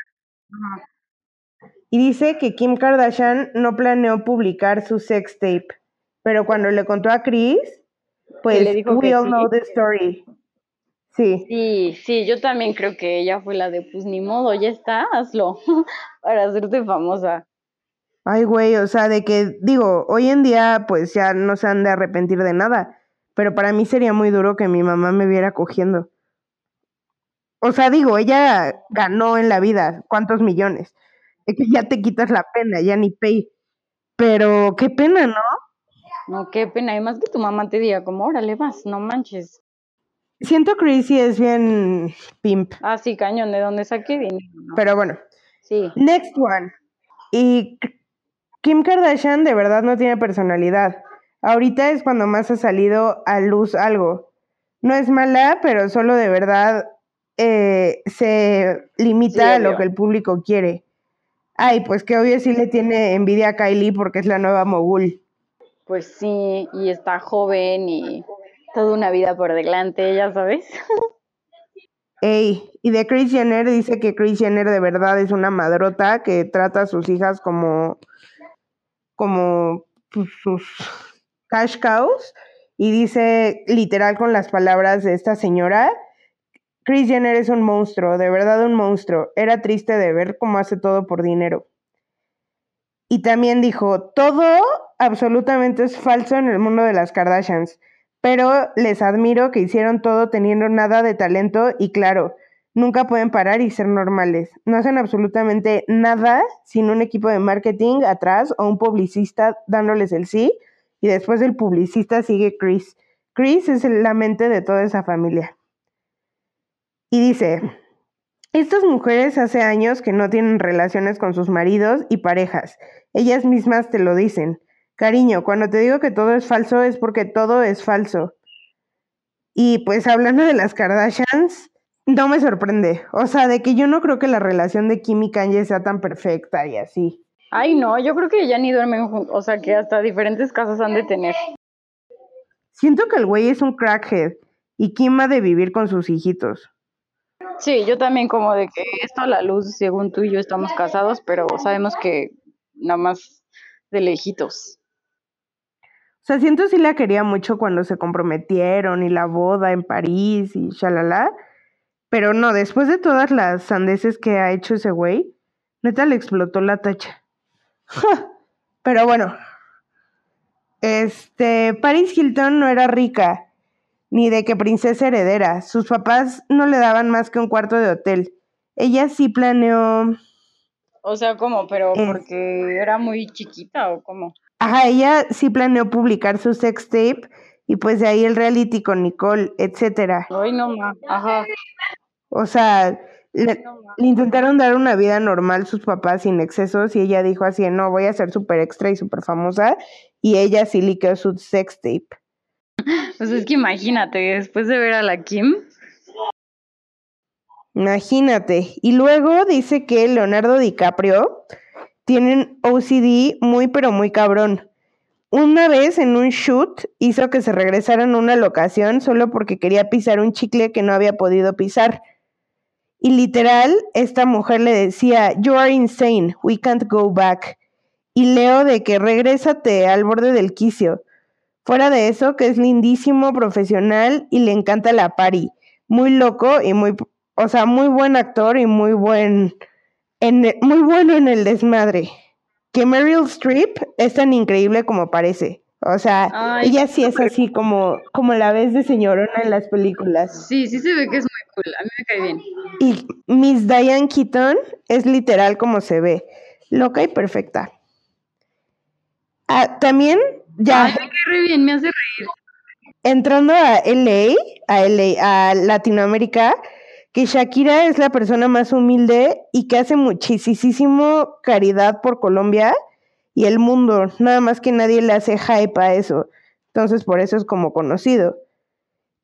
Y dice que Kim Kardashian no planeó publicar su sex tape, pero cuando le contó a Chris, pues le dijo we all sí. know the story. Sí, Sí, sí, yo también creo que ella fue la de, pues ni modo, ya está, hazlo, para hacerte famosa. ay güey, o sea, de que digo, hoy en día pues ya no se han de arrepentir de nada, pero para mí sería muy duro que mi mamá me viera cogiendo. O sea, digo, ella ganó en la vida, ¿cuántos millones? Es que ya te quitas la pena, ya ni pay. Pero qué pena, ¿no? No, qué pena, y más que tu mamá te diga, como, órale, vas, no manches. Siento Crazy es bien pimp, Ah, sí, cañón, de donde saqué dinero, ¿no? pero bueno. Sí, Next one. Y Kim Kardashian de verdad no tiene personalidad. Ahorita es cuando más ha salido a luz algo. No es mala, pero solo de verdad eh, se limita Sí, a lo que el público quiere. Ay, pues que obvio sí le tiene envidia a Kylie porque es la nueva mogul. Pues sí, y está joven y toda una vida por delante, ya sabes. Ey, y de Kris Jenner dice que Kris Jenner de verdad es una madrota que trata a sus hijas como, como pues, sus cash cows. Y dice literal con las palabras de esta señora, Kris Jenner es un monstruo, de verdad un monstruo. Era triste de ver cómo hace todo por dinero. Y también dijo, todo absolutamente es falso en el mundo de las Kardashians, pero les admiro que hicieron todo teniendo nada de talento y claro, nunca pueden parar y ser normales. No hacen absolutamente nada sin un equipo de marketing atrás o un publicista dándoles el sí y después del publicista sigue Chris. Chris es la mente de toda esa familia. Y dice, estas mujeres hace años que no tienen relaciones con sus maridos y parejas. Ellas mismas te lo dicen. Cariño, cuando te digo que todo es falso es porque todo es falso. Y pues hablando de las Kardashians, no me sorprende. O sea, de que yo no creo que la relación de Kim y Kanye sea tan perfecta y así. Ay, no, yo creo que ya ni duermen juntos, o sea, que hasta diferentes casas han de tener. Siento que el güey es un crackhead y Kim ha de vivir con sus hijitos. Sí, yo también como de que esto a la luz, según tú y yo estamos casados, pero sabemos que nada más de lejitos. O sea, siento sí la quería mucho cuando se comprometieron y la boda en París y shalala. Pero no, después de todas las sandeces que ha hecho ese güey, neta le explotó la tacha. Pero bueno, este, Paris Hilton no era rica, ni de que princesa heredera. Sus papás no le daban más que un cuarto de hotel. Ella sí planeó. O sea, ¿cómo? ¿Pero porque era muy chiquita o cómo? Ajá, ella sí planeó publicar su sex tape y pues de ahí el reality con Nicole, etcétera. Ay, no, ma. Ajá. O sea, le, intentaron dar una vida normal sus papás sin excesos y ella dijo así, no, voy a ser súper extra y súper famosa. Y ella sí liqueó su sex tape. Pues es que imagínate, después de ver a la Kim. Imagínate. Y luego dice que Leonardo DiCaprio tiene un OCD muy pero muy cabrón. Una vez en un shoot hizo que se regresaran a una locación solo porque quería pisar un chicle que no había podido pisar. Y literal, esta mujer le decía, You are insane, we can't go back. Y leo de que regrésate al borde del quicio. Fuera de eso, que es lindísimo, profesional y le encanta la pari. Muy loco y muy, o sea, muy buen actor y muy buen, en, muy bueno en el desmadre. Que Meryl Streep es tan increíble como parece. O sea, ella sí es así como, como la ves de señorona en las películas. Sí, sí se ve que es muy cool. A mí me cae bien. Y Miss Diane Keaton es literal como se ve. Loca y perfecta. Ah, también, ya. Ay, me cae bien, me hace reír. Entrando a LA, a LA, a Latinoamérica, que Shakira es la persona más humilde y que hace muchísimo caridad por Colombia y el mundo, nada más que nadie le hace hype a eso. Entonces por eso es como conocido.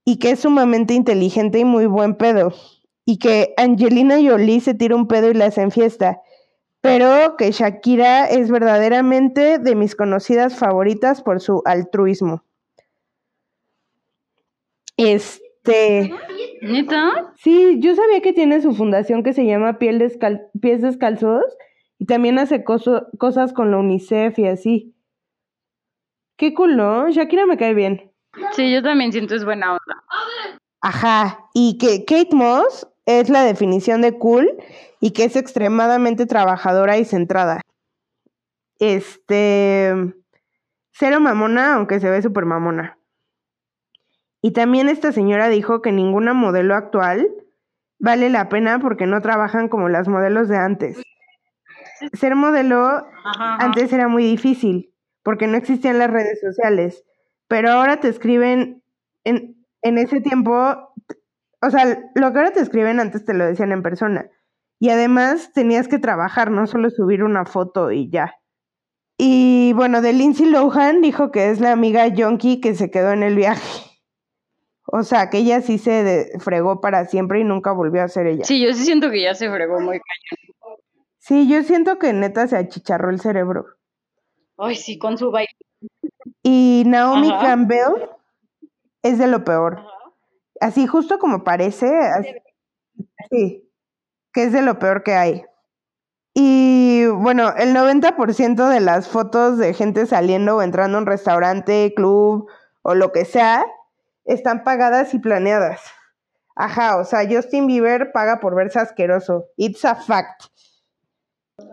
Y que es sumamente inteligente y muy buen pedo. Y que Angelina Jolie se tira un pedo y la hace en fiesta. Pero que Shakira es verdaderamente de mis conocidas favoritas por su altruismo. Este. ¿Neta? Sí, yo sabía que tiene su fundación que se llama Piel Pies Descalzos y también hace cosas con la UNICEF y así. Qué cool, ¿no? Shakira me cae bien. Sí, yo también siento es buena onda. Ajá, y que Kate Moss es la definición de cool y que es extremadamente trabajadora y centrada. Este. Cero mamona, aunque se ve súper mamona. Y también esta señora dijo que ninguna modelo actual vale la pena porque no trabajan como las modelos de antes ser modelo antes era muy difícil porque no existían las redes sociales, pero ahora te escriben en, en ese tiempo, o sea, lo que ahora te escriben antes te lo decían en persona. Y además tenías que trabajar, no solo subir una foto y ya. Y bueno, de Lindsay Lohan dijo que es la amiga Yonki que se quedó en el viaje. O sea, que ella sí se fregó para siempre y nunca volvió a ser ella. Sí, yo sí siento que ya se fregó muy cañón. Sí, yo siento que neta se achicharró el cerebro. Ay, sí, con su baile. Y Naomi Ajá. Campbell es de lo peor. Así justo como parece, así- sí, que es de lo peor que hay. Y bueno, el 90% de las fotos de gente saliendo o entrando a un restaurante, club o lo que sea, están pagadas y planeadas. Ajá, o sea, Justin Bieber paga por verse asqueroso. It's a fact.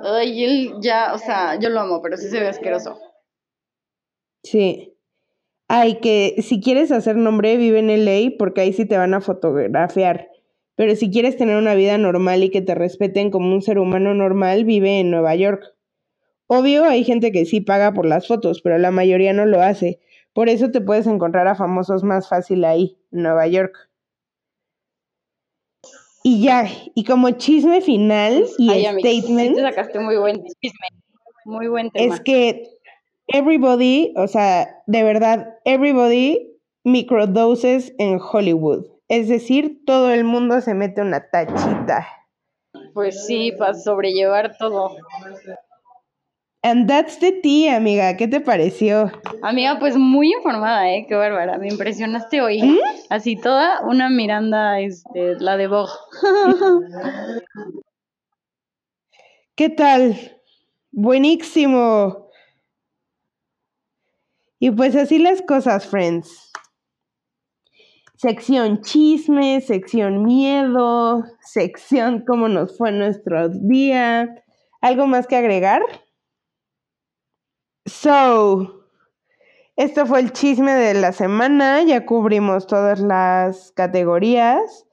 Ay, él ya, o sea, yo lo amo, pero sí se ve asqueroso. Sí. Ay, que si quieres hacer nombre, vive en LA porque ahí sí te van a fotografiar. Pero si quieres tener una vida normal y que te respeten como un ser humano normal, vive en Nueva York. Obvio, hay gente que sí paga por las fotos, pero la mayoría no lo hace. Por eso te puedes encontrar a famosos más fácil ahí, en Nueva York. Y ya, y como chisme final y Ay, amiga, sí statement, te sacaste muy buen chisme. Muy buen tema. es que everybody, o sea, de verdad, everybody microdoses en Hollywood. Es decir, todo el mundo se mete una tachita. Pues sí, para sobrellevar todo. And that's the tea, amiga. ¿Qué te pareció? Amiga, pues muy informada, ¿eh? Qué bárbara. Me impresionaste hoy. ¿Mm? Así toda una Miranda, este, la de Vogue. ¿Qué tal? Buenísimo. Y pues así las cosas, friends. Sección chisme, sección miedo, sección cómo nos fue nuestro día. ¿Algo más que agregar? So, esto fue el chisme de la semana. Ya cubrimos todas las categorías.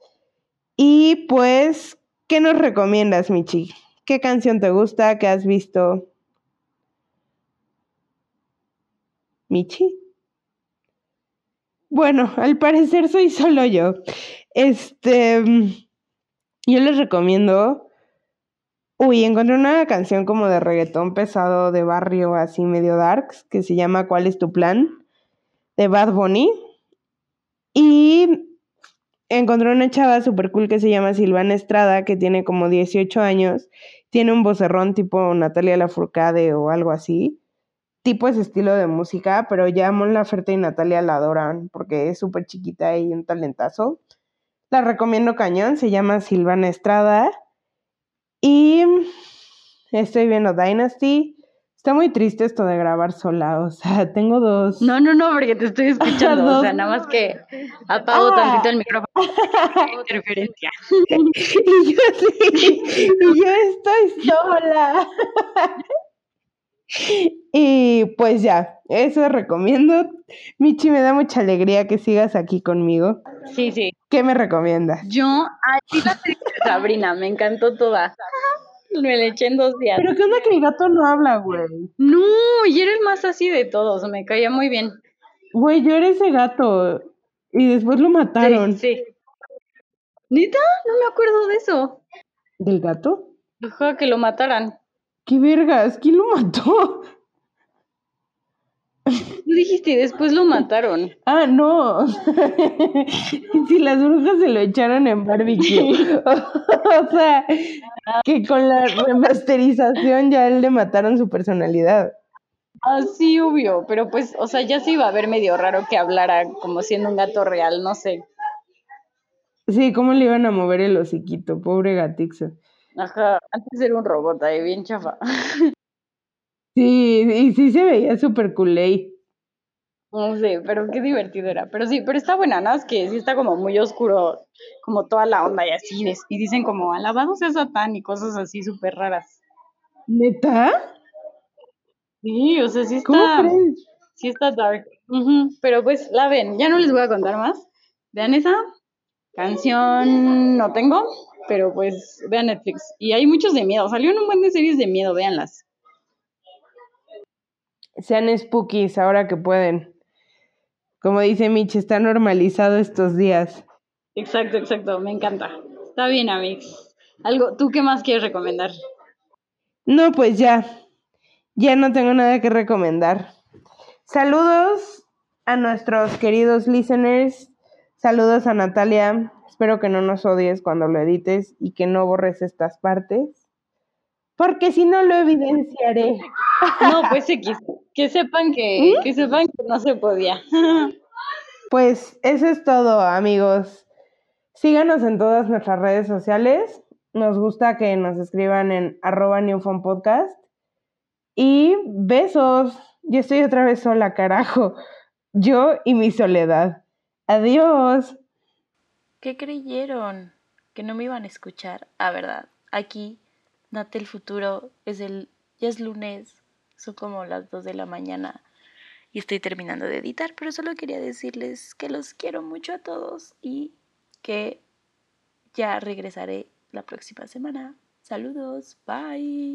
Y pues, ¿qué nos recomiendas, Michi? ¿Qué canción te gusta? ¿Qué has visto? ¿Michi? Bueno, al parecer soy solo yo. Este, yo les recomiendo. Uy, encontré una canción como de reggaetón pesado de barrio, así medio darks, que se llama ¿Cuál es tu plan? de Bad Bunny. Y encontré una chava súper cool que se llama Silvana Estrada, que tiene como 18 años. Tiene un vocerrón tipo Natalia Lafourcade o algo así. Tipo ese estilo de música, pero ya Mon Laferte y Natalia la adoran porque es súper chiquita y un talentazo. La recomiendo cañón, se llama Silvana Estrada. Y estoy viendo Dynasty. Está muy triste esto de grabar sola, o sea, tengo dos. No, no, no, porque te estoy escuchando. o sea, nada más que apago Ah. tantito el micrófono. Interferencia. y yo sí, y yo estoy sola. Y pues ya, eso recomiendo. Michi, me da mucha alegría que sigas aquí conmigo. Sí, sí. ¿Qué me recomiendas? Yo, ay, sí la serie de Sabrina, me encantó toda. Me la eché en dos días. Pero qué onda que el gato no habla, güey. No, y era el más así de todos, me caía muy bien. Güey, yo era ese gato y después lo mataron. Sí, sí. ¿Neta? No me acuerdo de eso. ¿Del gato? Dejó que lo mataran. ¿Qué vergas? ¿Quién lo mató? Tú dijiste, y después lo mataron. Ah, no. si las brujas se lo echaron en barbecue. o sea, que con la remasterización ya le mataron su personalidad. Ah, sí, obvio, pero pues, o sea, ya se iba a ver medio raro que hablara como siendo un gato real, no sé. Sí, ¿cómo le iban a mover el hociquito? Pobre gatixo. Ajá, antes era un robot ahí, bien chafa. Sí, y sí se veía súper culé. No sé, pero qué divertido era. Pero sí, pero está buena, ¿no? Es que sí está como muy oscuro, como toda la onda y así. Y dicen como, alabado sea Satán y cosas así súper raras. ¿Neta? Sí, o sea, sí ¿Cómo está, crees? sí está dark. Pero pues la ven, ya no les voy a contar más. Vean esa canción, no tengo, pero pues vean Netflix. Y hay muchos de miedo, salieron un buen de series de miedo, véanlas. Sean spookies ahora que pueden. Como dice Mitch, está normalizado estos días. Exacto, exacto, me encanta. Está bien, amigos. Algo, ¿tú qué más quieres recomendar? No, pues ya. Ya no tengo nada que recomendar. Saludos a nuestros queridos listeners. Saludos a Natalia. Espero que no nos odies cuando lo edites y que no borres estas partes. porque si no lo evidenciaré. No, pues X, que sepan que, que sepan que no se podía. Pues eso es todo, amigos. Síganos en todas nuestras redes sociales. Nos gusta que nos escriban en arroba Podcast. Y besos. Yo estoy otra vez sola, carajo. Yo y mi soledad. Adiós. ¿Qué creyeron? Que no me iban a escuchar. Ah, verdad. Aquí, Date el futuro. Es el. Ya es lunes. Son como las 2 de la mañana y estoy terminando de editar, pero solo quería decirles que los quiero mucho a todos y que ya regresaré la próxima semana. Saludos, bye.